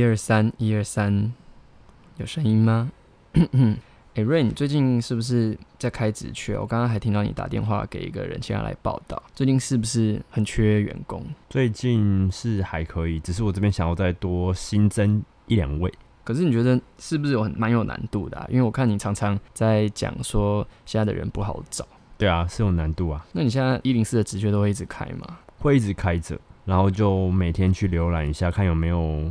一二三，一二三，有声音吗？哎、瑞，你最近是不是在开职缺？我刚刚还听到你打电话给一个人，现在来报道。最近是不是很缺员工？最近是还可以，只是我这边想要再多新增一两位。可是你觉得是不是有很蛮有难度的、啊？因为我看你常常在讲说现在的人不好找。对啊，是有难度啊，那你现在一零四的职缺都会一直开吗？会一直开着，然后就每天去浏览一下，看有没有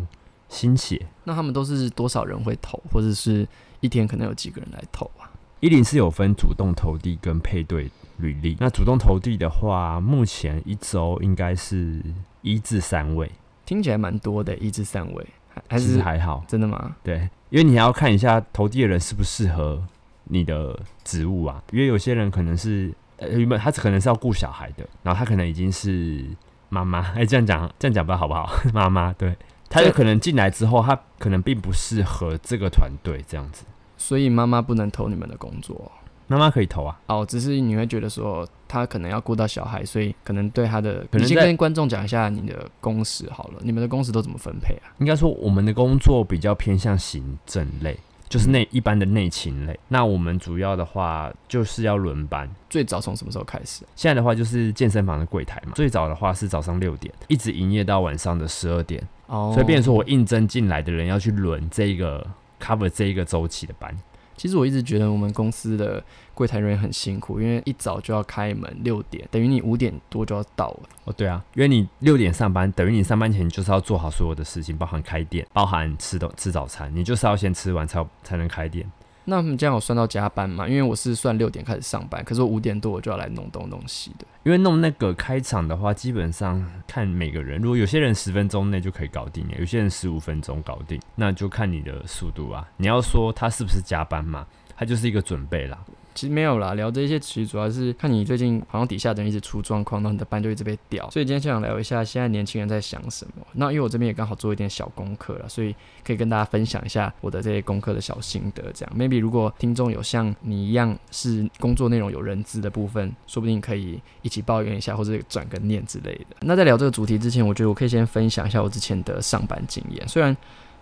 新血。那他们都是多少人会投，或者是一天可能有几个人来投啊？一零是有分主动投递跟配对履历。那主动投递的话，目前一周应该是一至三位，听起来蛮多的，一至三位，还还是还好。真的吗？对，因为你还要看一下投递的人适不适合你的职务啊。因为有些人可能是呃原本他可能是要顾小孩的，然后他可能已经是妈妈，哎、这样讲这样讲不好不好？妈妈对，他有可能进来之后，他可能并不适合这个团队这样子。所以妈妈不能投你们的工作妈妈可以投啊，哦，只是你会觉得说他可能要顾到小孩，所以可能对他的，可能你先跟观众讲一下你的工时好了，你们的工时都怎么分配啊？应该说我们的工作比较偏向行政类，就是内一般的内勤类。那我们主要的话就是要轮班。最早从什么时候开始？现在的话就是健身房的柜台嘛，最早的话是早上六点，一直营业到晚上的十二点，哦所以变成说我应征进来的人要去轮这一个 cover 这一个周期的班。其实我一直觉得我们公司的柜台人员很辛苦，因为一早就要开门，六点等于你五点多就要到了。哦，对啊，因为你六点上班，等于你上班前就是要做好所有的事情，包含开店，包含吃的吃早餐，你就是要先吃完才才能开店。那他们这样有算到加班吗？因为我是算六点开始上班，可是我五点多我就要来弄东弄西的。因为弄那个开场的话，基本上看每个人，如果有些人十分钟内就可以搞定，有些人十五分钟搞定，那就看你的速度啊。你要说他是不是加班嘛，他就是一个准备啦。其实没有啦，聊这些其实主要是看你最近好像底下的人一直出状况，然后你的班就一直被调。所以今天就想聊一下现在年轻人在想什么。那因为我这边也刚好做一点小功课了，所以可以跟大家分享一下我的这些功课的小心得。这样，maybe 如果听众有像你一样是工作内容有人资的部分，说不定可以一起抱怨一下，或者转个念之类的。那在聊这个主题之前，我觉得我可以先分享一下我之前的上班经验。虽然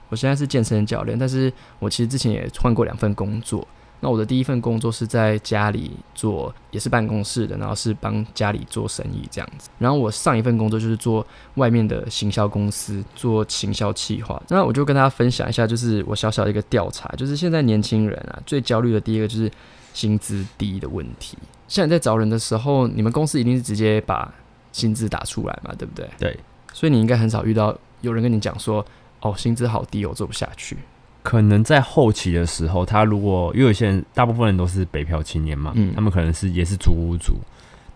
我现在是健身教练，但是我其实之前也换过两份工作。那我的第一份工作是在家里做，也是办公室的，然后是帮家里做生意这样子。然后我上一份工作就是做外面的行销公司，做行销企划。那我就跟大家分享一下，就是我小小的一个调查，就是现在年轻人啊最焦虑的第一个就是薪资低的问题。现在在找人的时候，你们公司一定是直接把薪资打出来嘛，对不对？对，所以你应该很少遇到有人跟你讲说，哦，薪资好低，我做不下去。可能在后期的时候，他如果因为有些人，大部分人都是北漂青年嘛，嗯他们可能是也是租屋族。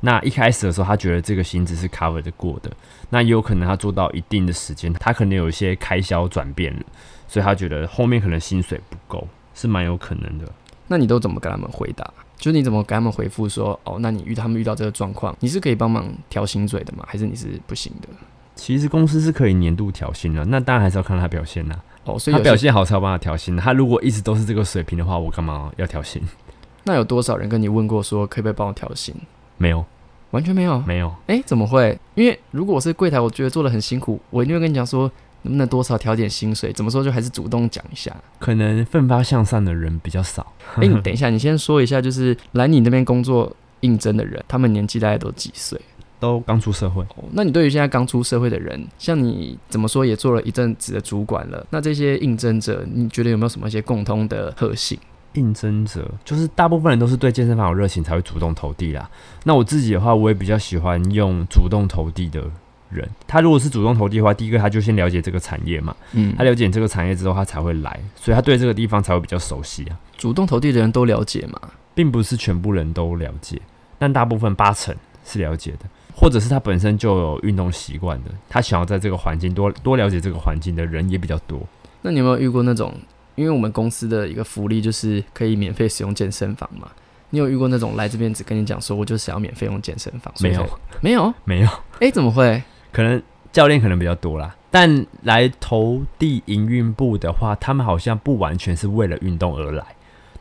那一开始的时候，他觉得这个薪资是 cover 的过的，那也有可能他做到一定的时间，他可能有一些开销转变了，所以他觉得后面可能薪水不够，是蛮有可能的。那你都怎么跟他们回答？就是你怎么跟他们回复说，哦，那你遇他们遇到这个状况，你是可以帮忙调薪水的吗？还是你是不行的？其实公司是可以年度调薪的，那当然还是要看他表现呐、哦，所以他表现好才有办法调薪。他如果一直都是这个水平的话，我干嘛要调薪？那有多少人跟你问过说，可不可以帮我调薪？没有，完全没有。没有。哎、怎么会？因为如果我是柜台，我觉得做的很辛苦，我一定会跟你讲说，能不能多少调点薪水？怎么说就还是主动讲一下。可能奋发向上的人比较少。哎、你 等一下，你先说一下，就是来你那边工作应征的人，他们年纪大概都几岁？都刚出社会，哦，那你对于现在刚出社会的人，像你怎么说也做了一阵子的主管了，那这些应征者，你觉得有没有什么一些共通的特性？应征者就是大部分人都是对健身房有热情才会主动投递啦。那我自己的话，我也比较喜欢用主动投递的人。他如果是主动投递的话，第一个他就先了解这个产业嘛，嗯他了解你这个产业之后，他才会来，所以他对这个地方才会比较熟悉啊。主动投递的人都了解嘛？并不是全部人都了解，但大部分八成是了解的，或者是他本身就有运动习惯的，他想要在这个环境多多了解这个环境的人也比较多。那你有没有遇过那种？因为我们公司的一个福利就是可以免费使用健身房嘛。你有遇过那种来这边只跟你讲说，我就想要免费用健身房？没有，没有？没有，哎、怎么会？可能教练可能比较多啦。但来投递营运部的话，他们好像不完全是为了运动而来，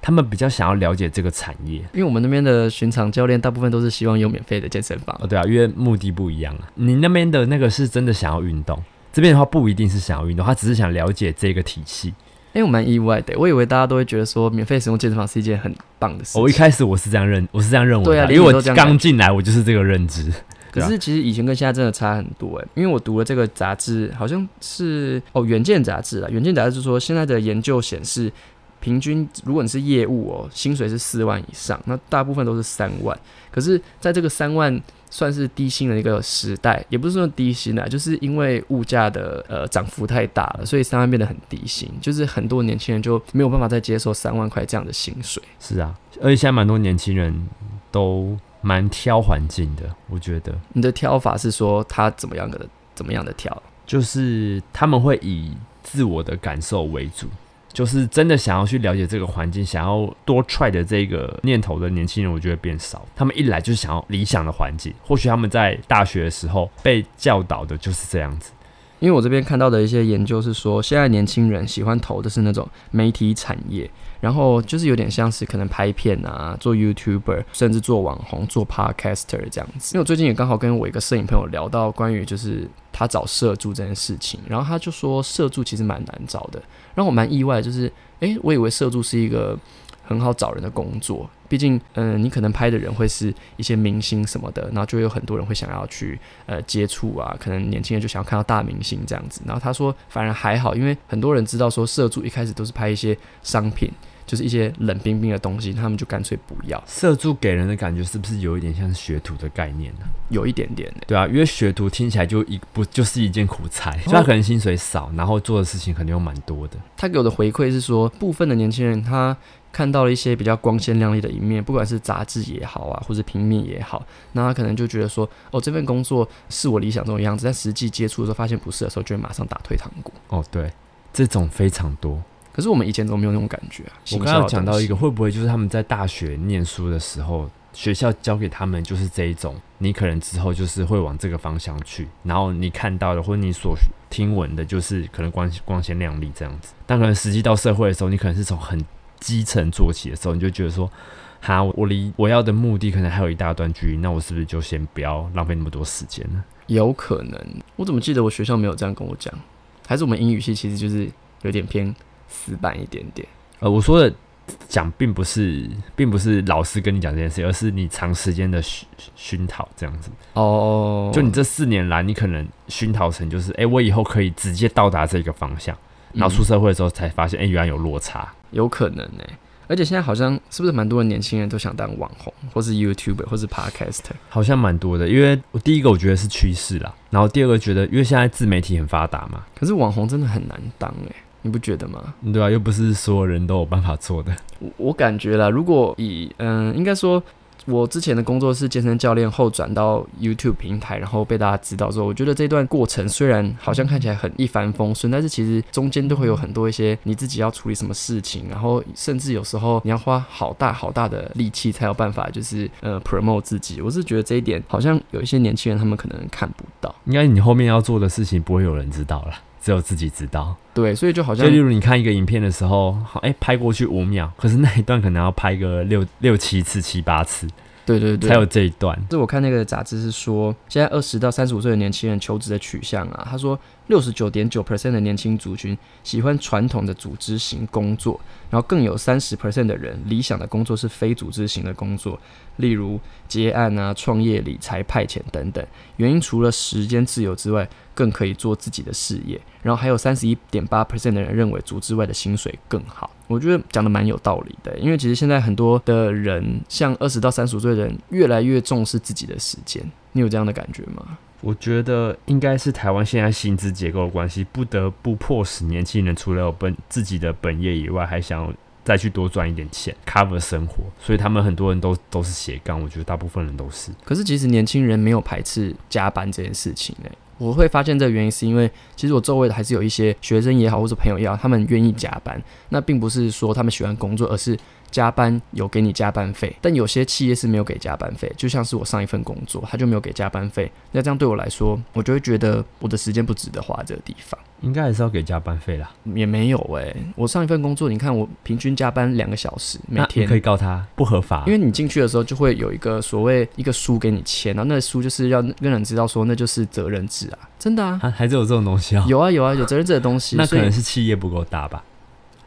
他们比较想要了解这个产业。因为我们那边的巡场教练大部分都是希望有免费的健身房哦，。对啊，因为目的不一样啊。你那边的那个是真的想要运动，这边的话不一定是想要运动，他只是想了解这个体系。哎、我蛮意外的，我以为大家都会觉得说免费使用健身房是一件很棒的事情。我一开始我是这样认，我是这样认为的，对啊因为我刚进来我就是这个认知。可是其实以前跟现在真的差很多哎，因为我读了这个杂志，好像是哦《远见》杂志啊，《远见》杂志就说现在的研究显示，平均如果你是业务哦，薪水是四万以上，那大部分都是三万。可是在这个三万算是低薪的一个时代，也不是说低薪啊，就是因为物价的呃涨幅太大了，所以三万变得很低薪，就是很多年轻人就没有办法再接受三万块这样的薪水。是啊，而且现在蛮多年轻人都蛮挑环境的，我觉得你的挑法是说他怎么样的怎么样的挑？就是他们会以自我的感受为主。就是真的想要去了解这个环境，想要多 try 的这个念头的年轻人，我觉得变少。他们一来就是想要理想的环境，或许他们在大学的时候被教导的就是这样子。因为我这边看到的一些研究是说，现在年轻人喜欢投的是那种媒体产业，然后就是有点像是可能拍片啊，做 YouTuber，甚至做网红、做 Podcaster 这样子。因为我最近也刚好跟我一个摄影朋友聊到关于就是他找摄助这件事情，然后他就说摄助其实蛮难找的，让我蛮意外，就是诶，我以为摄助是一个很好找人的工作，毕竟，嗯、你可能拍的人会是一些明星什么的，然后就有很多人会想要去呃接触啊，可能年轻人就想要看到大明星这样子。然后他说，反而还好，因为很多人知道说摄助一开始都是拍一些商品，就是一些冷冰冰的东西，他们就干脆不要，社助给人的感觉是不是有一点像是学徒的概念呢、有一点点的。对啊，因为学徒听起来就一不就是一件苦差，所以他可能薪水少，然后做的事情可能又蛮多的。他给我的回馈是说，部分的年轻人他看到了一些比较光鲜亮丽的一面，不管是杂志也好啊，或者平面也好，那他可能就觉得说，哦，这份工作是我理想中的样子，但实际接触的时候发现不是的时候，就会马上打退堂鼓。哦，对，这种非常多。可是我们以前都没有那种感觉啊？我刚刚讲到一个，会不会就是他们在大学念书的时候，学校教给他们就是这一种，你可能之后就是会往这个方向去，然后你看到的或者你所听闻的，就是可能光光鲜亮丽这样子，但可能实际到社会的时候，你可能是从很基层做起的时候，你就觉得说。哈，我我离我要的目的可能还有一大段距离，那我是不是就先不要浪费那么多时间呢？有可能，我怎么记得我学校没有这样跟我讲？还是我们英语系其实就是有点偏死板一点点？呃，我说的讲并不是，并不是老师跟你讲这件事，而是你长时间的熏熏陶这样子。哦，就你这四年来，你可能熏陶成就是，哎、我以后可以直接到达这个方向，然后出嗯社会的时候才发现，哎、原来有落差。有可能呢、而且现在好像是不是蛮多的年轻人都想当网红，或是 YouTuber，或是 Podcaster？好像蛮多的，因为我第一个我觉得是趋势啦，然后第二个觉得，因为现在自媒体很发达嘛，可是网红真的很难当哎、你不觉得吗？对啊、又不是所有人都有办法做的。我我感觉啦，如果以嗯、应该说，我之前的工作是健身教练，后转到 YouTube 平台，然后被大家知道之后，我觉得这段过程虽然好像看起来很一帆风顺，但是其实中间都会有很多一些你自己要处理什么事情，然后甚至有时候你要花好大好大的力气才有办法，就是呃 promote 自己。我是觉得这一点好像有一些年轻人他们可能看不到，应该你后面要做的事情不会有人知道了，只有自己知道。对，所以就好像就例如你看一个影片的时候，好，哎、拍过去五秒，可是那一段可能要拍个六六七次、七八次对对对，才有这一段。是我看那个杂志是说，现在二十到三十五岁的年轻人求职的取向啊，他说六十九点九 percent 的年轻族群喜欢传统的组织型工作，然后更有三十 percent 的人理想的工作是非组织型的工作，例如接案啊、创业、理财、派遣等等。原因除了时间自由之外，更可以做自己的事业。然后还有三十一点八 percent 的人认为组织外的薪水更好。我觉得讲的蛮有道理的，因为其实现在很多的人，像二十到三十五岁的人，越来越重视自己的时间。你有这样的感觉吗？我觉得应该是台湾现在薪资结构的关系，不得不迫使年轻人除了有本自己的本业以外，还想要再去多赚一点钱 cover 生活，所以他们很多人都都是斜杠，我觉得大部分人都是。可是其实年轻人没有排斥加班这件事情呢、我会发现这个原因是因为，其实我周围的还是有一些学生也好，或者朋友也好，他们愿意加班。那并不是说他们喜欢工作，而是加班有给你加班费。但有些企业是没有给加班费，就像是我上一份工作，他就没有给加班费。那这样对我来说，我就会觉得我的时间不值得花这个地方。应该还是要给加班费啦。也没有哎、我上一份工作，你看我平均加班两个小时每天可，以告他不合法，因为你进去的时候就会有一个所谓一个书给你签，然后那个书就是要让人知道说那就是责任制啊，真的啊，还还是有这种东西啊。有啊有啊有责任制的东西，那可能是企业不够大吧，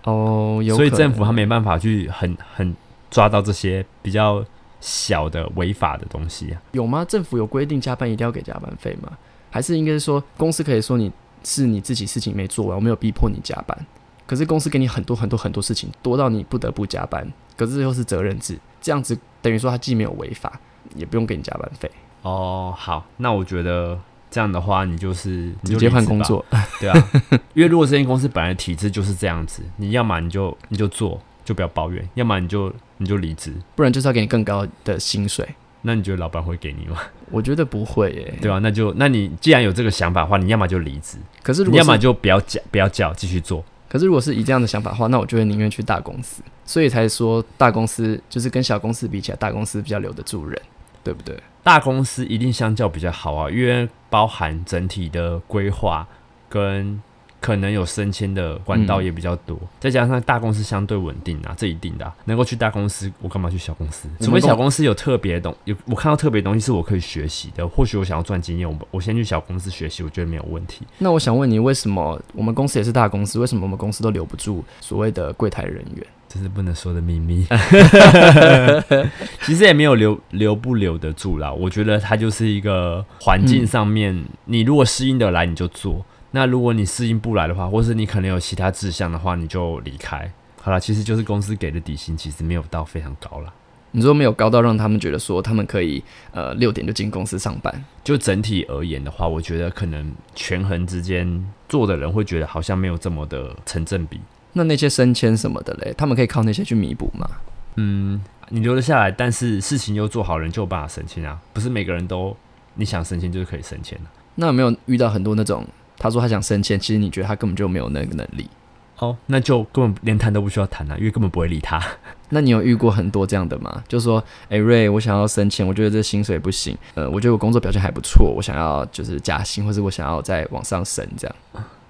哦，有所以政府他没办法去很很抓到这些比较小的违法的东西啊。有吗？政府有规定加班一定要给加班费吗？还是应该说公司可以说你是你自己事情没做完，我没有逼迫你加班，可是公司给你很多很多很多事情，多到你不得不加班，可是又是责任制，这样子等于说他既没有违法，也不用给你加班费，哦，好，那我觉得这样的话，你就是你直接换工作。对啊，因为如果这间公司本来体制就是这样子，你要么你就你就做，就不要抱怨；要么你就你就离职。不然就是要给你更高的薪水。那你觉得老板会给你吗？我觉得不会耶。对啊、那就那你既然有这个想法的话，你要么就离职，可是如果是你要么就不要叫不要叫，继续做。可是如果是以这样的想法的话，那我就会宁愿去大公司。所以才说大公司就是跟小公司比起来，大公司比较留得住人，对不对？大公司一定相较比较好啊，因为包含整体的规划跟可能有升迁的管道嗯也比较多，再加上大公司相对稳定啊，这一定的啊、能够去大公司，我干嘛去小公司？除非小公司有特别的东，有我看到特别东西是我可以学习的，或许我想要赚经验，我我先去小公司学习，我觉得没有问题。那我想问你，为什么我们公司也是大公司，为什么我们公司都留不住所谓的柜台人员？这是不能说的秘密，其实也没有留留不留得住啦。我觉得它就是一个环境上面，你如果适应得来你就做，那如果你适应不来的话，或是你可能有其他志向的话，你就离开。好啦，其实就是公司给的底薪其实没有到非常高了。你说没有高到让他们觉得说他们可以呃六点就进公司上班，就整体而言的话，我觉得可能权衡之间做的人会觉得好像没有这么的成正比。那那些升迁什么的嘞，他们可以靠那些去弥补吗？嗯，你留得下来，但是事情又做好，人就有办法升迁啊。不是每个人都你想升迁就是可以升迁的、那有没有遇到很多那种他说他想升迁，其实你觉得他根本就没有那个能力？哦，那就根本连谈都不需要谈啊，因为根本不会理他。那你有遇过很多这样的吗？就说，哎、瑞，我想要升迁，我觉得这薪水不行，呃，我觉得我工作表现还不错，我想要就是加薪，或者我想要再往上升这样。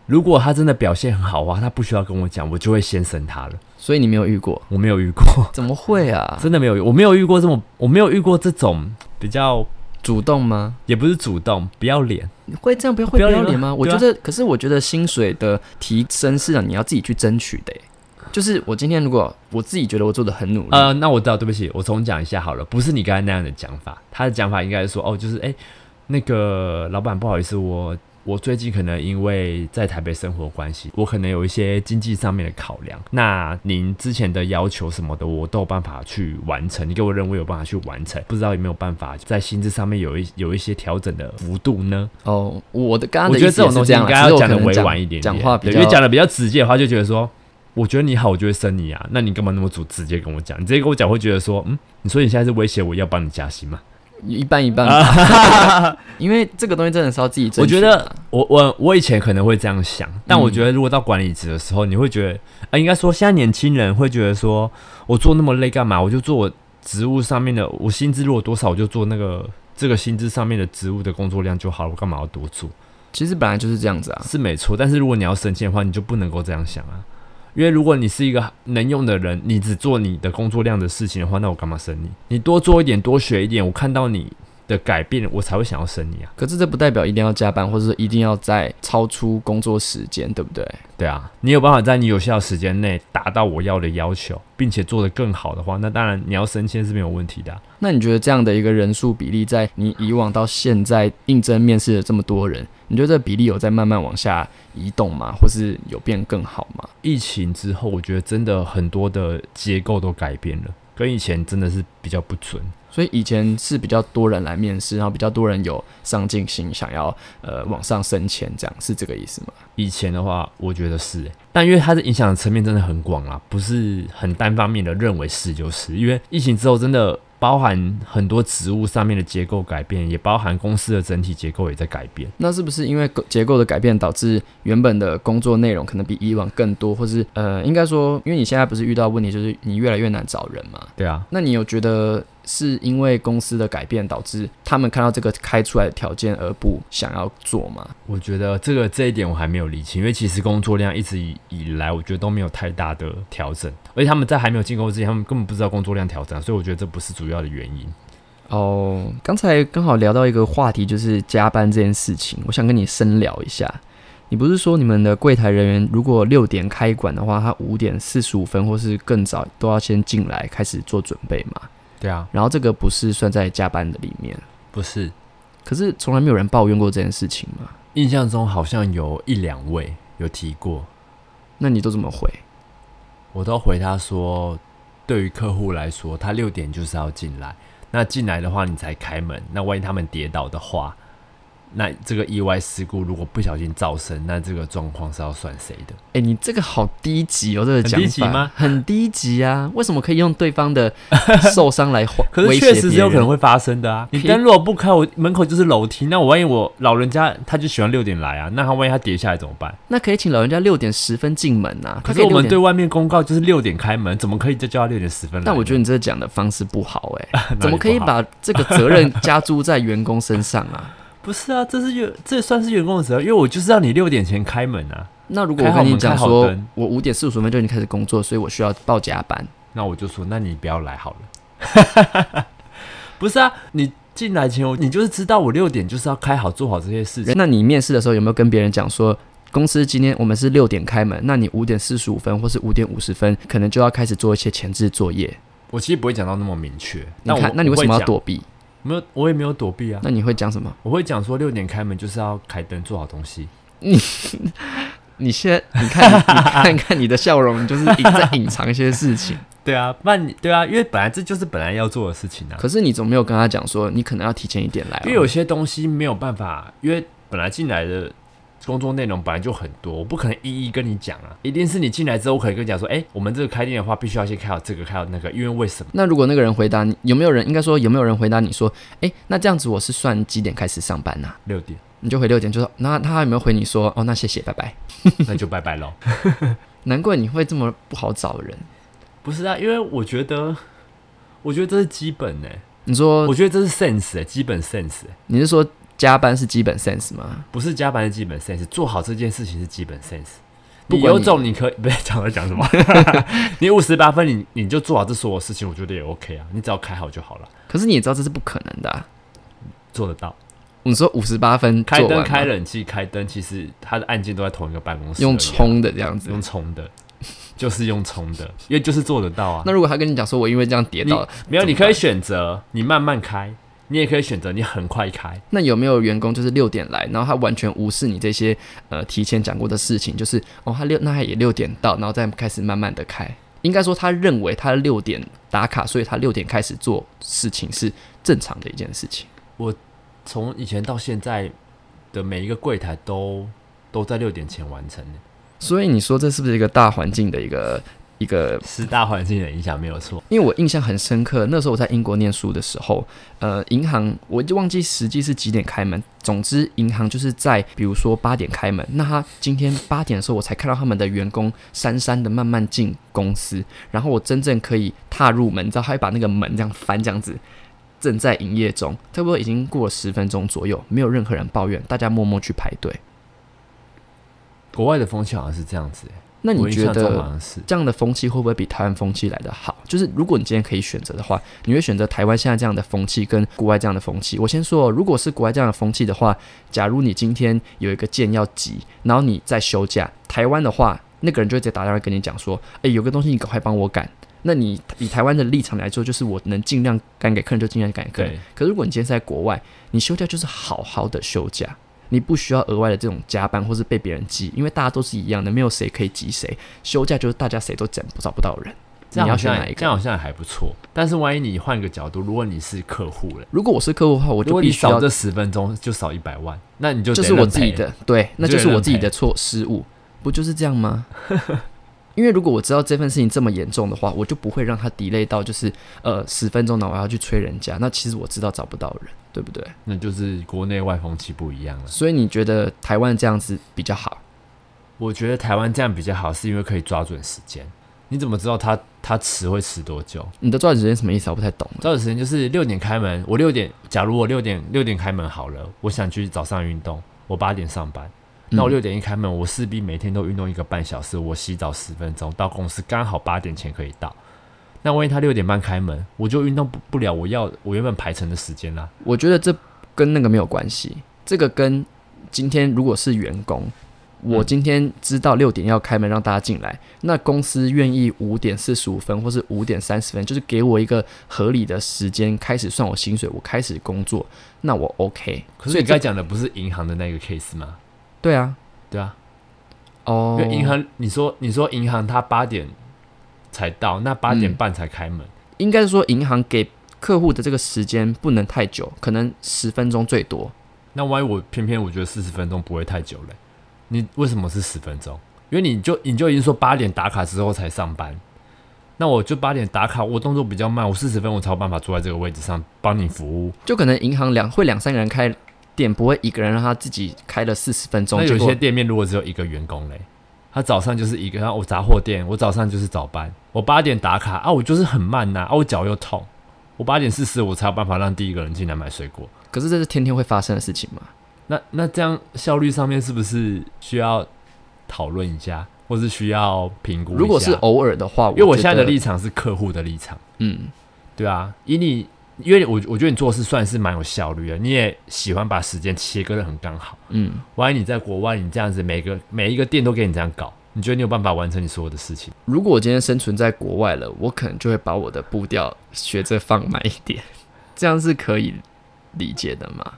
如果他真的表现很好的话，他不需要跟我讲，我就会先升他了。所以你没有遇过？我没有遇过，怎么会啊？真的没有，我没有遇过这么，我没有遇过这种比较，主动吗？也不是主动，不要脸。会这样不要会不要脸吗？我觉得，可是我觉得薪水的提升是让你要自己去争取的。就是我今天如果我自己觉得我做的很努力，呃，那我知道，对不起，我重讲一下好了，不是你刚才那样的讲法，他的讲法应该是说，哦，就是哎、那个老板不好意思，我我最近可能因为在台北生活关系，我可能有一些经济上面的考量，那您之前的要求什么的，我都有办法去完成，你给我任务有办法去完成，不知道有没有办法在薪资上面有一有一些调整的幅度呢？哦，我的刚刚我觉得这种东西也是这样啦，应该要讲的委婉一点点，讲话比对较因为讲的比较直接的话，就觉得说，我觉得你好，我就会升你啊，那你干嘛那么直直接跟我讲？你直接跟我讲，会觉得说，嗯，你说你现在是威胁我要帮你加薪吗？一半一半吧，因为这个东西真的是要自己争我觉。得我我我以前可能会这样想，但我嗯觉得如果到管理职的时候，你会觉得，呃，应该说现在年轻人会觉得说，我做那么累干嘛？我就做我职务上面的，我薪资如果多少，我就做那个这个薪资上面的职务的工作量就好了，我干嘛要多做？其实本来就是这样子啊。是没错，但是如果你要升迁的话，你就不能够这样想啊。因为如果你是一个能用的人，你只做你的工作量的事情的话，那我干嘛生你？你多做一点，多学一点，我看到你的改变，我才会想要升你啊。可是这不代表一定要加班，或者说一定要在超出工作时间，对不对？对啊，你有办法在你有效时间内达到我要的要求，并且做得更好的话，那当然你要升迁是没有问题的啊、那你觉得这样的一个人数比例，在你以往到现在应征面试的这么多人，你觉得这个比例有在慢慢往下移动吗？或是有变更好吗？疫情之后，我觉得真的很多的结构都改变了，跟以前真的是比较不准。所以以前是比较多人来面试，然后比较多人有上进心，想要呃往上升迁，这样是这个意思吗？以前的话，我觉得是欸，但因为它的影响的层面真的很广啦，不是很单方面的认为是就是。因为疫情之后，真的包含很多职务上面的结构改变，也包含公司的整体结构也在改变。那是不是因为结构的改变，导致原本的工作内容可能比以往更多，或是呃，应该说，因为你现在不是遇到问题，就是你越来越难找人嘛？对啊，那你有觉得是因为公司的改变导致他们看到这个开出来的条件而不想要做吗？我觉得这个这一点我还没有理清，因为其实工作量一直以以来，我觉得都没有太大的调整，而且他们在还没有进公司之前，他们根本不知道工作量调整，所以我觉得这不是主要的原因。哦，刚才刚好聊到一个话题，就是加班这件事情，我想跟你深聊一下。你不是说你们的柜台人员如果六点开馆的话，他五点四十五分或是更早都要先进来开始做准备嘛？对啊，然后这个不是算在加班的里面，不是，可是从来没有人抱怨过这件事情嘛？印象中好像有一两位有提过，那你都怎么回？我都回他说，对于客户来说，他六点就是要进来，那进来的话你才开门，那万一他们跌倒的话。那这个意外事故如果不小心造成，那这个状况是要算谁的？哎、你这个好低级哦，这个讲法很低级吗很低级啊！为什么可以用对方的受伤来换 可是确实是有可能会发生的啊！你灯如果不开，我门口就是楼梯，那我万一我老人家他就喜欢六点来啊，那他万一他跌下来怎么办？那可以请老人家六点十分进门啊、可是我们对外面公告就是六点开门，怎么可以就叫他六点十分来？但我觉得你这讲的方式不好哎、哪里怎么可以把这个责任加诸在员工身上啊？不是啊？这是员这算是员工的责任，因为我就是让你六点前开门啊。那如果我跟你讲说，我五点四十分就已经开始工作，所以我需要报加班，那我就说，那你不要来好了。不是啊，你进来前我你就是知道我六点就是要开好做好这些事情。那你面试的时候有没有跟别人讲说，公司今天我们是六点开门，那你五点四十五分或是五点五十分，可能就要开始做一些前置作业。我其实不会讲到那么明确。你但我看，那你为什么要？躲避？没有，我也没有躲避啊。那你会讲什么？我会讲说六点开门就是要开灯做好东西。你 现在你看，你看看你的笑容，就是隐在隐藏一些事情。对啊，那你对啊，因为本来这就是本来要做的事情啊。可是你总没有跟他讲说，你可能要提前一点来、哦，因为有些东西没有办法，因为本来进来的工作内容本来就很多，我不可能一一跟你讲啊。一定是你进来之后，我可以跟你讲说，哎、我们这个开店的话，必须要先开好这个，开好那个，因为为什么？那如果那个人回答你，有没有人应该说有没有人回答你说，诶，那这样子我是算几点开始上班呐、六点，你就回六点，就说那他有没有回你说，哦，那谢谢，拜拜。那就拜拜喽。难怪你会这么不好找人。不是啊，因为我觉得，我觉得这是基本呢、你说我觉得这是 sense 哎、基本 sense 欸你是说加班是基本 sense 吗？不是加班是基本 sense，做好这件事情是基本 sense。不你你有种，你可以不要讲我在讲什么，你五十八分你，你就做好这所有事情，我觉得也 OK 啊，你只要开好就好了，可是你也知道这是不可能的、啊。做得到。你说五十八分开灯、开冷气、开灯，其实它的按键都在同一个办公室啊，用冲的这样子。用冲的，就是用冲的，因为就是做得到啊那。如果他跟你讲说，我因为这样跌倒了，没有，你可以选择你慢慢开，你也可以选择你很快开。那有没有员工就是六点来，然后他完全无视你这些呃提前讲过的事情，就是哦他六那他也六点到，然后再开始慢慢的开。应该说他认为他六点打卡，所以他六点开始做事情是正常的一件事情。我从以前到现在的每一个柜台都都在六点前完成的，所以你说这是不是一个大环境的一个一个？是大环境的影响没有错。因为我印象很深刻，那时候我在英国念书的时候，呃，银行我就忘记实际是几点开门。总之，银行就是在比如说八点开门，那他今天八点的时候，我才看到他们的员工姗姗的慢慢进公司，然后我真正可以踏入门，你知道，他会把那个门这样翻这样子。正在营业中，差不多已经过了十分钟左右，没有任何人抱怨，大家默默去排队。国外的风气好像是这样子、欸，那你觉得这样的风气会不会比台湾风气来得好？就是如果你今天可以选择的话，你会选择台湾现在这样的风气跟国外这样的风气？我先说哦，如果是国外这样的风气的话，假如你今天有一个件要急，然后你在休假，台湾的话，那个人就会直接打电话跟你讲说，诶，有个东西你赶快帮我赶。那你以台湾的立场来说，就是我能尽量赶给客人就尽量赶给客人。可是如果你今天是在国外，你休假就是好好的休假，你不需要额外的这种加班或是被别人挤，因为大家都是一样的，没有谁可以挤谁。休假就是大家谁都找不找不到人，你要这样好像选哪一个？这样好像还不错。但是万一你换个角度，如果你是客户了，如果我是客户的话，我就必须少这十分钟就少一百万，那你就这是我自己的对，那就是我自己的错失误，不就是这样吗？因为如果我知道这份事情这么严重的话，我就不会让他 delay 到就是呃十分钟呢，我要去催人家。那其实我知道找不到人，对不对？那就是国内外风气不一样了。所以你觉得台湾这样子比较好？我觉得台湾这样比较好，是因为可以抓准时间。你怎么知道它它迟会迟多久？你的抓紧时间什么意思啊？我不太懂。抓紧时间就是六点开门，我六点，假如我六点六点开门好了，我想去早上运动，我八点上班，那我嗯六点一开门，我势必每天都运动一个半小时，我洗澡十分钟，到公司刚好八点前可以到。那万一他六点半开门，我就运动不不了我要我原本排成的时间啦。我觉得这跟那个没有关系，这个跟今天如果是员工，我嗯今天知道六点要开门让大家进来，那公司愿意五点四十五分或是五点三十分，就是给我一个合理的时间开始算我薪水，我开始工作，那我 OK。可是你刚才讲的不是银行的那个 case 吗？对啊，对啊，哦，因为银行你说你说银行它八点才到，那八点嗯半才开门。应该是说银行给客户的这个时间不能太久，可能十分钟最多。那万一我偏偏我觉得四十分钟不会太久嘞？你为什么是十分钟？因为你就你就已经说八点打卡之后才上班，那我就八点打卡，我动作比较慢，我四十分我才有办法坐在这个位置上帮你服务。就可能银行两会两三个人开店，不会一个人让他自己开了四十分钟。那有些店面如果只有一个员工嘞，他早上就是一个，然后我杂货店，我早上就是早班，我八点打卡啊，我就是很慢呐、啊，我脚又痛，我八点四十我才有办法让第一个人进来买水果。可是这是天天会发生的事情嘛？那那这样效率上面是不是需要讨论一下，或是需要评估一下？如果是偶尔的话，因为我现在的立场是客户的立场，嗯，对啊，以你，因为我我觉得你做事算是蛮有效率的，你也喜欢把时间切割的很刚好。嗯，万一你在国外，你这样子每个每一个店都给你这样搞，你觉得你有办法完成你所有的事情？如果我今天生存在国外了，我可能就会把我的步调学着放慢一点，这样是可以理解的嘛？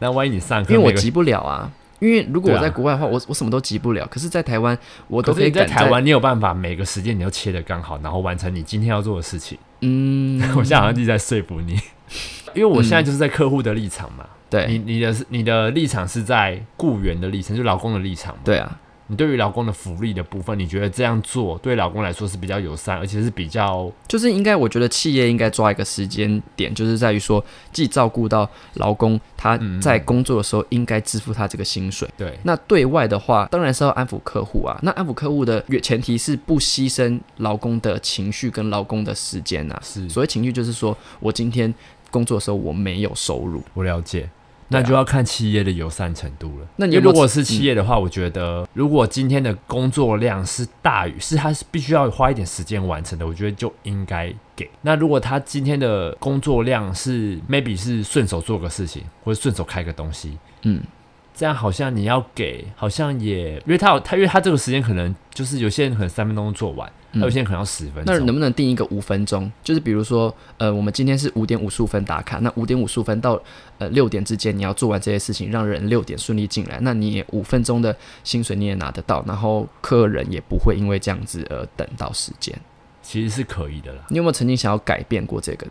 那万一你上课因为我急不了啊。因为如果我在国外的话，我我什么都急不了。可是，在台湾，我都可以在台湾，你有办法每个时间你都切的刚好，然后完成你今天要做的事情。嗯，我现在好像一直在说服你，因为我现在就是在客户的立场嘛。你对。你你的是你的立场是在雇员的立场，就老公的立场嘛。对啊，你对于劳工的福利的部分，你觉得这样做对劳工来说是比较友善，而且是比较就是应该，我觉得企业应该抓一个时间点，就是在于说，既照顾到劳工他嗯在工作的时候应该支付他这个薪水。对那对外的话，当然是要安抚客户啊。那安抚客户的前提是不牺牲劳工的情绪跟劳工的时间啊。是所谓情绪，就是说我今天工作的时候我没有收入，我了解。那就要看企业的友善程度了。那如果是企业的话，我觉得如果今天的工作量是大于是他是必须要花一点时间完成的，我觉得就应该给。那如果他今天的工作量是 maybe 是顺手做个事情，或者顺手开个东西，嗯，这样好像你要给，好像也因为他有他，因为他这个时间可能就是有些人可能三分钟做完，嗯有些人可能要十分钟那钟。能不能定一个五分钟？就是比如说，呃，我们今天是五点五十五分打卡，那五点五十五分到呃六点之间，你要做完这些事情，让人六点顺利进来，那你也五分钟的薪水你也拿得到，然后客人也不会因为这样子而等到时间。其实是可以的啦。你有没有曾经想要改变过这个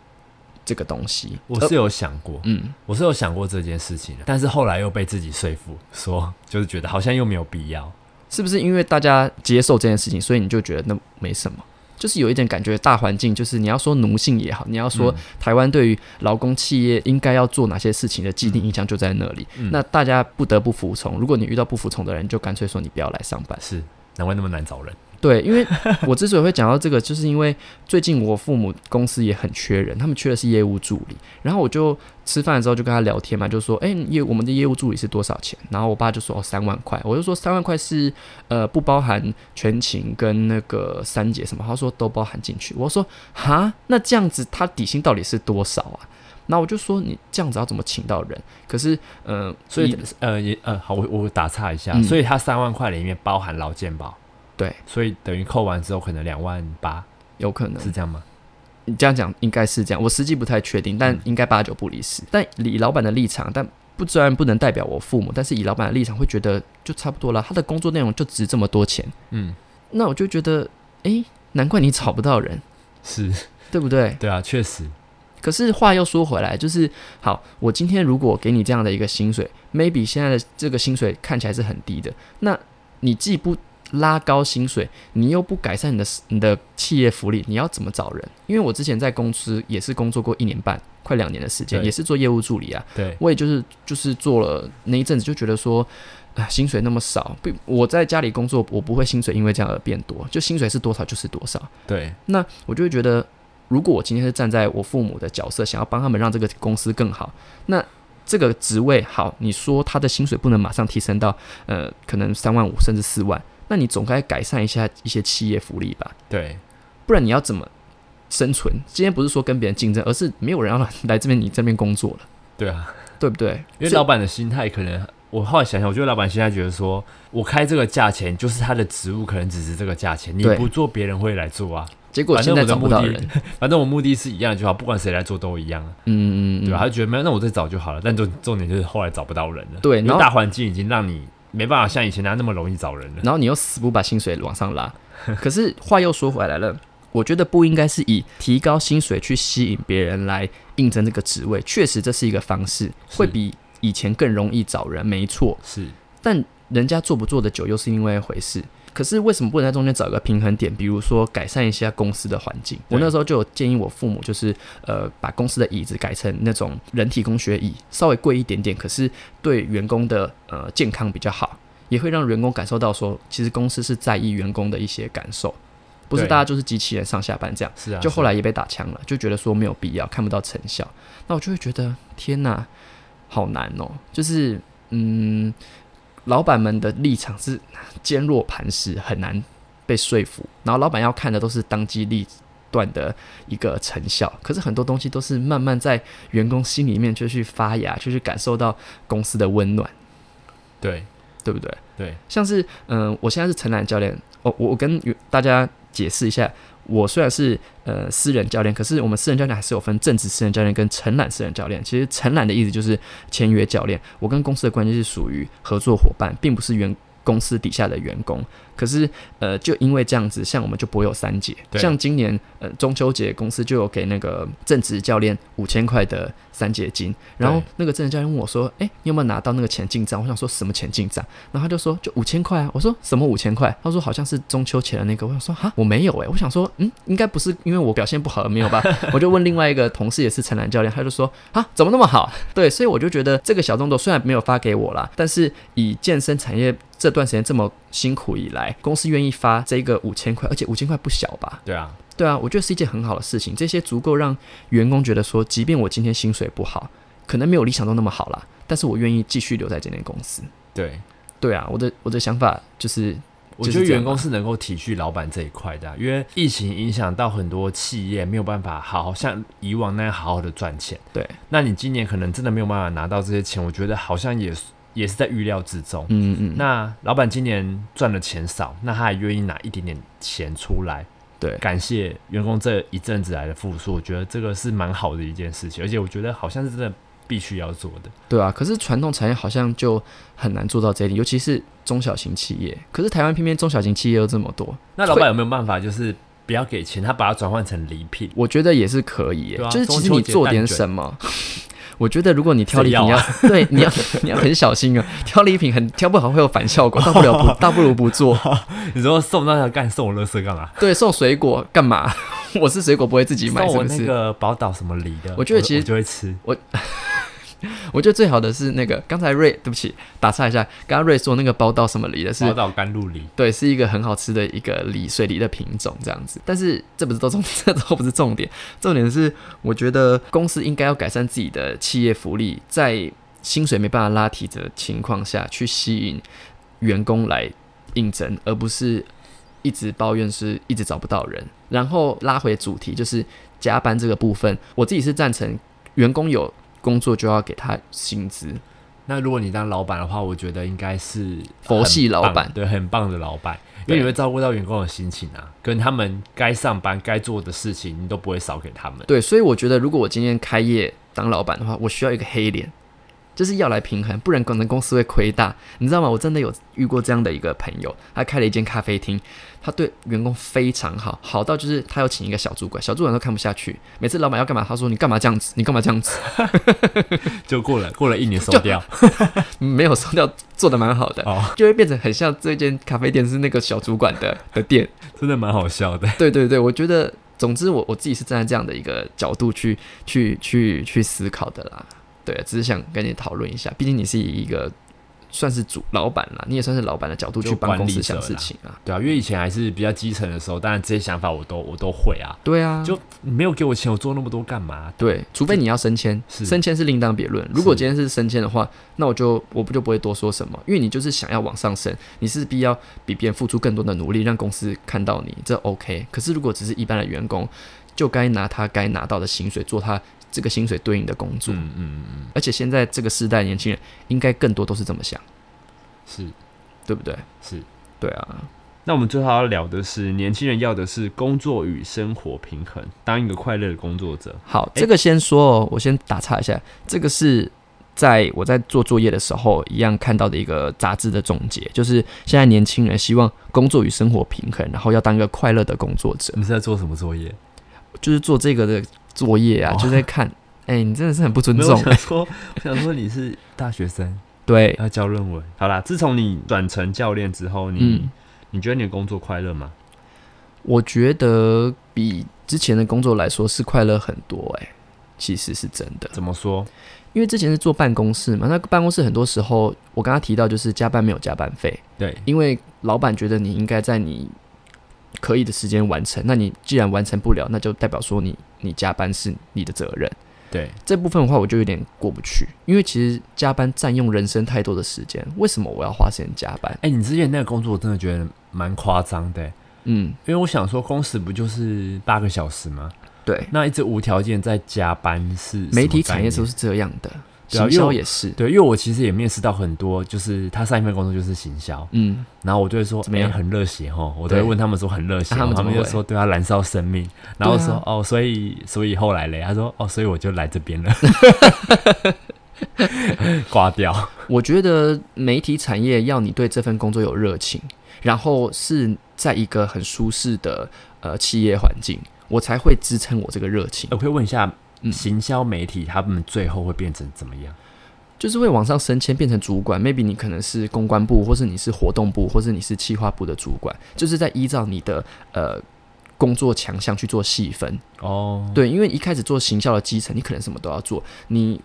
这个东西？我是有想过，嗯，我是有想过这件事情的，但是后来又被自己说服，说就是觉得好像又没有必要。是不是因为大家接受这件事情，所以你就觉得那没什么？就是有一点感觉，大环境就是你要说奴性也好，你要说嗯台湾对于劳工企业应该要做哪些事情的既定印象就在那里。嗯那大家不得不服从。如果你遇到不服从的人，就干脆说你不要来上班。是难怪那么难找人。对，因为我之所以会讲到这个，就是因为最近我父母公司也很缺人，他们缺的是业务助理。然后我就吃饭的时候就跟他聊天嘛，就说：“哎、业我们的业务助理是多少钱？”然后我爸就说：“哦，三万块。”我就说：“三万块是呃不包含全勤跟那个三节什么？”他说：“都包含进去。”我说：“哈，那这样子他底薪到底是多少啊？”那我就说：“你这样子要怎么请到人？”可是，呃，所以以呃也呃好，我我打岔一下，嗯所以他三万块里面包含劳健保，对，所以等于扣完之后可能两万八，有可能。是这样吗？你这样讲应该是这样，我实际不太确定，但嗯。应该八九不离十。但以老板的立场，但不虽然不能代表我父母，但是以老板的立场会觉得就差不多了，他的工作内容就值这么多钱，嗯，那我就觉得，诶，难怪你找不到人，是。对不对？对啊，确实，可是话又说回来，就是好，我今天如果给你这样的一个薪水，maybe 现在的这个薪水看起来是很低的，那你既不拉高薪水，你又不改善你的你的企业福利，你要怎么找人？因为我之前在公司也是工作过一年半，快两年的时间，也是做业务助理啊。对我也就是就是做了那一阵子，就觉得说，啊，薪水那么少，不，我在家里工作，我不会薪水因为这样而变多，就薪水是多少就是多少。对那我就会觉得，如果我今天是站在我父母的角色，想要帮他们让这个公司更好，那这个职位好，你说他的薪水不能马上提升到呃可能三万五甚至四万，那你总该改善一下一些企业福利吧，对不然你要怎么生存？今天不是说跟别人竞争，而是没有人要来来这边你这边工作了，对啊，对不对？因为老板的心态可能，我后来想想，我觉得老板现在觉得说，我开这个价钱，就是他的职务可能只是这个价钱，你不做，别人会来做啊。结果反正现在找不到人，反正我目的是一样的就好，不管谁来做都一样啊，嗯嗯嗯，对吧？他就觉得没有，那我再找就好了。但重重点就是后来找不到人了，对然后因为大环境已经让你没办法像以前那样那么容易找人了。然后你又死不把薪水往上拉。可是话又说回来了，我觉得不应该是以提高薪水去吸引别人来应征这个职位，确实这是一个方式，会比以前更容易找人，没错。是但人家做不做得久又是另外一回事。可是为什么不能在中间找一个平衡点？比如说改善一下公司的环境。我那时候就有建议我父母，就是呃把公司的椅子改成那种人体工学椅，稍微贵一点点，可是对员工的呃健康比较好，也会让员工感受到说，其实公司是在意员工的一些感受，不是大家就是机器人上下班这样。是啊，就后来也被打枪了，就觉得说没有必要，看不到成效。那我就会觉得天哪，好难哦。就是嗯，老板们的立场是坚若磐石，很难被说服。然后老板要看的都是当机立断的一个成效，可是很多东西都是慢慢在员工心里面就去发芽，就去感受到公司的温暖，对对不对？对像是嗯、我现在是陈兰教练，哦，我我跟大家解释一下，我虽然是呃私人教练，可是我们私人教练还是有分正职私人教练跟承揽私人教练。其实承揽的意思就是签约教练，我跟公司的关系是属于合作伙伴，并不是员公司底下的员工。可是呃，就因为这样子，像我们就不会有三节。对像今年呃中秋节，公司就有给那个正职教练五千块的三节金，然后那个正职教练问我说：“哎、你有没有拿到那个钱进账？”我想说什么钱进账？然后他就说就五千块啊。我说什么五千块？他说好像是中秋前的那个。我想说哈，我没有哎、我想说嗯，应该不是因为我表现不好而没有吧？我就问另外一个同事也是陈兰教练，他就说啊，怎么那么好？对，所以我就觉得这个小动作虽然没有发给我啦，但是以健身产业这段时间这么辛苦以来，公司愿意发这个五千块，而且五千块不小吧？对啊，对啊，我觉得是一件很好的事情。这些足够让员工觉得说，即便我今天薪水不好，可能没有理想中那么好啦，但是我愿意继续留在这间公司。对。对啊，我的我的想法就是，我觉得员工是能够体恤老板这一块的啊、因为疫情影响到很多企业没有办法好好像以往那样好好的赚钱。对，那你今年可能真的没有办法拿到这些钱，我觉得好像也是也是在预料之中。嗯嗯，那老板今年赚的钱少，那他还愿意拿一点点钱出来，对感谢员工这一阵子来的付出，我觉得这个是蛮好的一件事情，而且我觉得好像是真的必须要做的。对啊。可是传统产业好像就很难做到这一点，尤其是中小型企业。可是台湾偏偏中小型企业又这么多，那老板有没有办法，就是不要给钱，他把它转换成礼品？我觉得也是可以啊就是其实你做点什么。我觉得如果你挑礼品要，对你要你要很小心啊，挑礼品很挑不好会有反效果，大不了不大不如不做。你说送那个干送我乐色干嘛？对，送水果干嘛？我是水果不会自己买，送我那？个宝岛什么梨的，我觉得其实我就会吃。我 觉得最好的是那个刚才瑞，对不起，打岔一下，刚刚瑞说那个包到什么梨的是包到甘露梨，对，是一个很好吃的一个梨，水梨的品种这样子。但是这不是都重，这都不是重点，重点是我觉得公司应该要改善自己的企业福利，在薪水没办法拉提的情况下去吸引员工来应征，而不是一直抱怨是一直找不到人。然后拉回主题，就是加班这个部分，我自己是赞成员工有工作就要给他薪资。那如果你当老板的话，我觉得应该是佛系老板对，很棒的老板，因为你会照顾到员工的心情啊，跟他们该上班该做的事情，你都不会少给他们。对，所以我觉得如果我今天开业当老板的话，我需要一个黑脸。就是要来平衡，不然可能公司会亏大，你知道吗？我真的有遇过这样的一个朋友，他开了一间咖啡厅，他对员工非常好，好到就是他要请一个小主管，小主管都看不下去，每次老板要干嘛，他说你干嘛这样子，你干嘛这样子，就过了过了一年收掉，没有收掉，做的蛮好的，哦，就会变成很像这间咖啡店是那个小主管的的店。真的蛮好笑的。对对对，我觉得，总之我我自己是站在这样的一个角度去去去去思考的啦。对，只是想跟你讨论一下，毕竟你是以一个算是主老板啦，你也算是老板的角度去帮公司想事情啊。对啊，因为以前还是比较基层的时候，当然这些想法我都我都会啊。对啊，就没有给我钱，我做那么多干嘛？对，除非你要升迁，是升迁是另当别论。如果今天是升迁的话，那我就我不就不会多说什么，因为你就是想要往上升，你是必要比别人付出更多的努力，让公司看到你，这 OK。可是如果只是一般的员工，就该拿他该拿到的薪水，做他这个薪水对应的工作。嗯嗯嗯，而且现在这个时代，年轻人应该更多都是这么想，是对不对？是。对啊，那我们最后要聊的是，年轻人要的是工作与生活平衡，当一个快乐的工作者。好，这个先说哦，我先打岔一下，这个是在我在做作业的时候一样看到的一个杂志的总结，就是现在年轻人希望工作与生活平衡，然后要当一个快乐的工作者，你是在做什么作业？就是做这个的作业啊，哦就在看。哎、你真的是很不尊没有，我。想说，我想说你是大学生，对，要交论文。好啦，自从你转成教练之后，你、嗯，你觉得你的工作快乐吗？我觉得比之前的工作来说是快乐很多、哎，其实是真的。怎么说？因为之前是坐办公室嘛，那办公室很多时候我刚刚提到就是加班没有加班费，对，因为老板觉得你应该在你可以的时间完成，那你既然完成不了，那就代表说你你加班是你的责任。对，这部分的话，我就有点过不去，因为其实加班占用人生太多的时间，为什么我要花时间加班？哎、你之前那个工作，我真的觉得蛮夸张的欸、嗯，因为我想说，工时不就是八个小时吗？对，那一直无条件在加班是媒体产业都是这样的，行因为我销也是。对，因为我其实也面试到很多，就是他上一份工作就是行销，嗯，然后我就会说怎么样哎很热血哈，我都会问他们说很热血他们怎么会他们就说对啊，燃烧生命，然后说、哦，所以所以后来嘞，他说哦，所以我就来这边了，挂掉，我觉得媒体产业要你对这份工作有热情，然后是在一个很舒适的呃企业环境，我才会支撑我这个热情。我可以问一下，嗯行销媒体他们最后会变成怎么样？就是会往上升迁，变成主管。maybe 你可能是公关部，或是你是活动部，或是你是企划部的主管，就是在依照你的呃工作强项去做细分。哦，对，因为一开始做行销的基层，你可能什么都要做，你。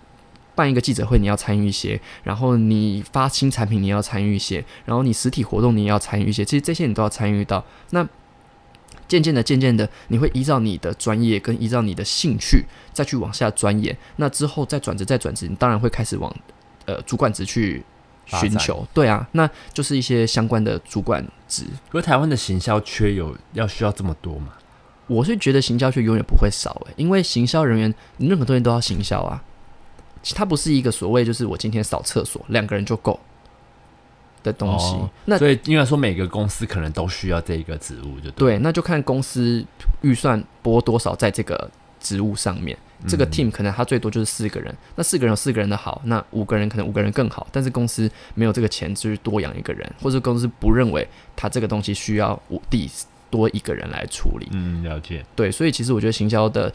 办一个记者会，你要参与一些；然后你发新产品，你要参与一些；然后你实体活动，你也要参与一些。其实这些你都要参与到。那渐渐的、渐渐的，你会依照你的专业跟依照你的兴趣再去往下钻研。那之后再转职、再转职，你当然会开始往呃主管职去寻求。对啊，那就是一些相关的主管职。可是台湾的行销缺有要需要这么多吗？我是觉得行销缺永远不会少诶、因为行销人员你任何东西都要行销啊。其它不是一个所谓就是我今天扫厕所两个人就够的东西。哦那所以应该说每个公司可能都需要这一个职务，就对，那就看公司预算拨多少在这个职务上面。这个嗯 team 可能他最多就是四个人，那四个人有四个人的好，那五个人可能五个人更好，但是公司没有这个钱，就是多养一个人，或者公司不认为他这个东西需要五第多一个人来处理。嗯了解。对，所以其实我觉得行销的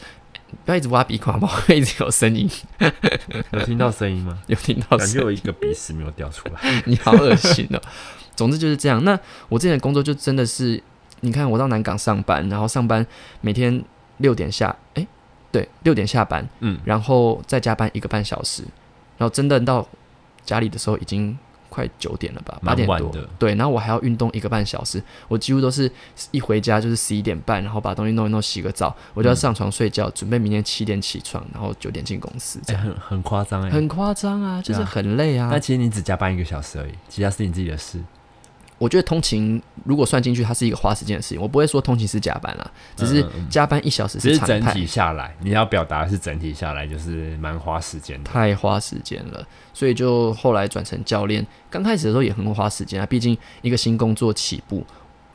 不要一直挖鼻孔，好不好 一直有声音，有听到声音吗？有听到声感觉有一个鼻屎没有掉出来。你好恶心哦。总之就是这样。那我之前的工作就真的是，你看我到南港上班，然后上班每天六点下，诶，对，六点下班，嗯，然后再加班一个半小时，然后真的到家里的时候已经快九点了吧，八点多。对，然后我还要运动一个半小时，我几乎都是一回家就是十一点半，然后把东西弄一弄，洗个澡，我就要嗯上床睡觉，准备明天七点起床，然后九点进公司，这很很夸张哎。很夸张啊，就是很累啊。但其实你只加班一个小时而已，其他是你自己的事。我觉得通勤如果算进去，它是一个花时间的事情。我不会说通勤是加班啦，只是加班一小时只是常态，整体下来，你要表达的是整体下来就是蛮花时间的。太花时间了。所以就后来转成教练，刚开始的时候也很花时间啊，毕竟一个新工作起步。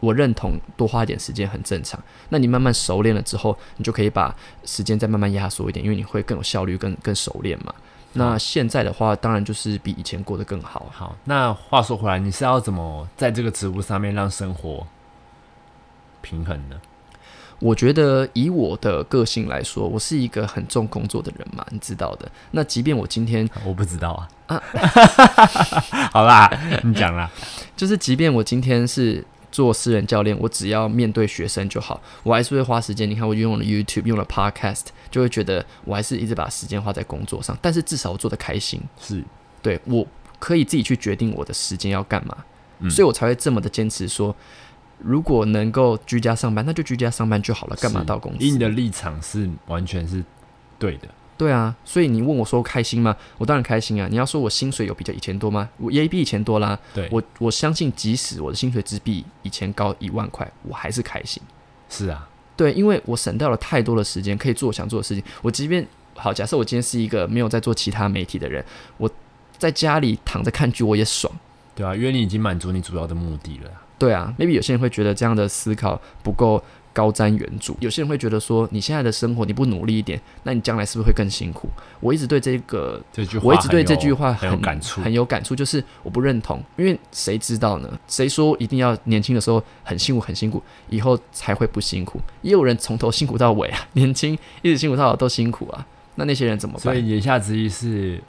我认同多花一点时间很正常。那你慢慢熟练了之后，你就可以把时间再慢慢压缩一点，因为你会更有效率、更更熟练嘛。那现在的话，当然就是比以前过得更好。好，那话说回来，你是要怎么在这个职务上面让生活平衡呢？我觉得以我的个性来说，我是一个很重工作的人嘛，你知道的。那即便我今天我不知道啊啊，好啦，你讲啦，就是即便我今天是做私人教练，我只要面对学生就好，我还是会花时间。你看，我用了 YouTube，用了 Podcast，就会觉得我还是一直把时间花在工作上。但是至少我做的开心，是对我可以自己去决定我的时间要干嘛，嗯所以我才会这么的坚持说。如果能够居家上班，那就居家上班就好了，干嘛到公司？以你的立场是完全是对的，对啊，所以你问我说开心吗？我当然开心啊！你要说我薪水有比较以前多吗？我也比以前多啦。对，我我相信，即使我的薪水只比以前高一万块，我还是开心。是啊，对，因为我省掉了太多的时间，可以做我想做的事情。我即便好，假设我今天是一个没有在做其他媒体的人，我在家里躺着看剧，我也爽。对啊，因为你已经满足你主要的目的了啊。对啊，maybe 有些人会觉得这样的思考不够高瞻远瞩，有些人会觉得说，你现在的生活你不努力一点，那你将来是不是会更辛苦？我一直对这个这句话我一直对这句话很有感触，很有感触，就是我不认同，因为谁知道呢？谁说一定要年轻的时候很辛苦很辛苦，以后才会不辛苦？也有人从头辛苦到尾啊，年轻一直辛苦到老都辛苦啊，那那些人怎么办？所以言下之意是，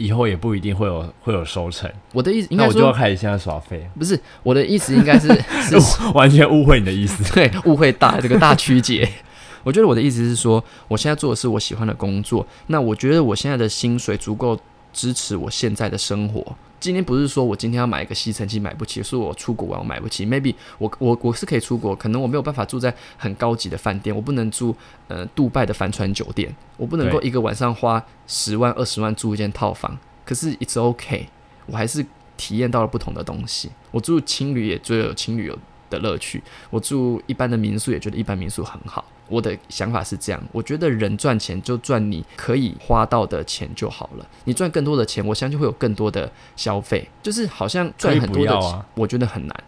以后也不一定会有会有收成。我的意思应那我就要开始现在耍废，不是我的意思，应该是 是完全误会你的意思。对，误会大，这个大曲解。我觉得我的意思是说，我现在做的是我喜欢的工作，那我觉得我现在的薪水足够支持我现在的生活。今天不是说我今天要买一个吸尘器买不起，是我出国玩我买不起。Maybe 我我我是可以出国，可能我没有办法住在很高级的饭店，我不能住呃杜拜的帆船酒店，我不能够一个晚上花十万二十万住一间套房。可是 it's okay，我还是体验到了不同的东西。我住青旅也觉得有青旅有的乐趣，我住一般的民宿也觉得一般民宿很好。我的想法是这样，我觉得人赚钱就赚你可以花到的钱就好了。你赚更多的钱，我相信会有更多的消费。就是好像赚很多的钱，啊我觉得很难。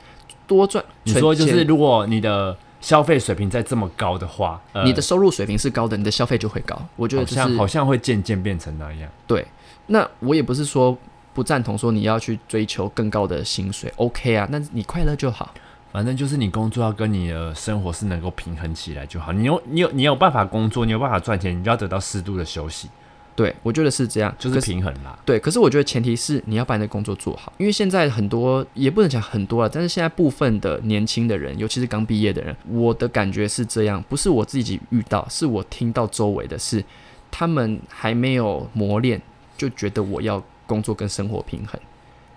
多赚，你说就是，如果你的消费水平在这么高的话，呃、你的收入水平是高的，你的消费就会高。我觉得好像好像会渐渐变成那样。对。那我也不是说不赞同说你要去追求更高的薪水，OK 啊，那你快乐就好。反正就是你工作要跟你的生活是能够平衡起来就好。你有你有你有办法工作，你有办法赚钱，你就要得到适度的休息，对，我觉得是这样，就是平衡啦。对，可是我觉得前提是你要把你的工作做好，因为现在很多也不能讲很多了，但是现在部分的年轻的人，尤其是刚毕业的人，我的感觉是这样，不是我自己遇到，是我听到周围的是，他们还没有磨练，就觉得我要工作跟生活平衡，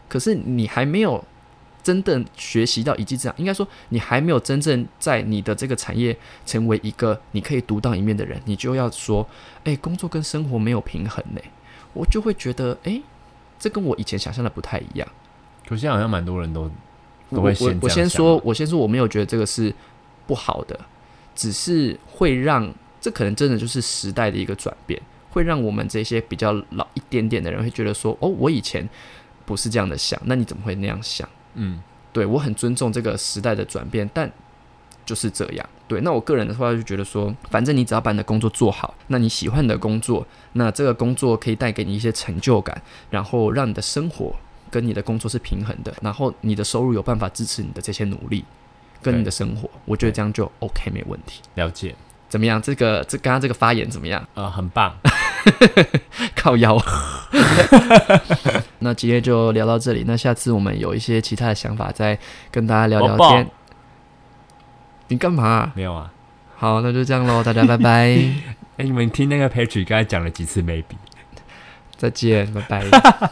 可是你还没有真的学习到一技之长，应该说你还没有真正在你的这个产业成为一个你可以独当一面的人，你就要说，哎、工作跟生活没有平衡呢、我就会觉得，哎、这跟我以前想象的不太一样。可现在好像蛮多人都我我都会先我先说我先说，我没有觉得这个是不好的，只是会让这可能真的就是时代的一个转变，会让我们这些比较老一点点的人会觉得说，哦，我以前不是这样的想，那你怎么会那样想？嗯，对我很尊重这个时代的转变，但就是这样。对，那我个人的话就觉得说，反正你只要把你的工作做好，那你喜欢你的工作，那这个工作可以带给你一些成就感，然后让你的生活跟你的工作是平衡的，然后你的收入有办法支持你的这些努力跟你的生活，我觉得这样就 OK 没问题。了解，怎么样？这个这刚刚这个发言怎么样？呃，很棒。靠腰。那今天就聊到这里，那下次我们有一些其他的想法，再跟大家聊聊天。你干嘛、没有啊？好，那就这样喽，大家拜拜，哎、你们听那个 Patrick 刚才讲了几次 maybe？再见，拜拜。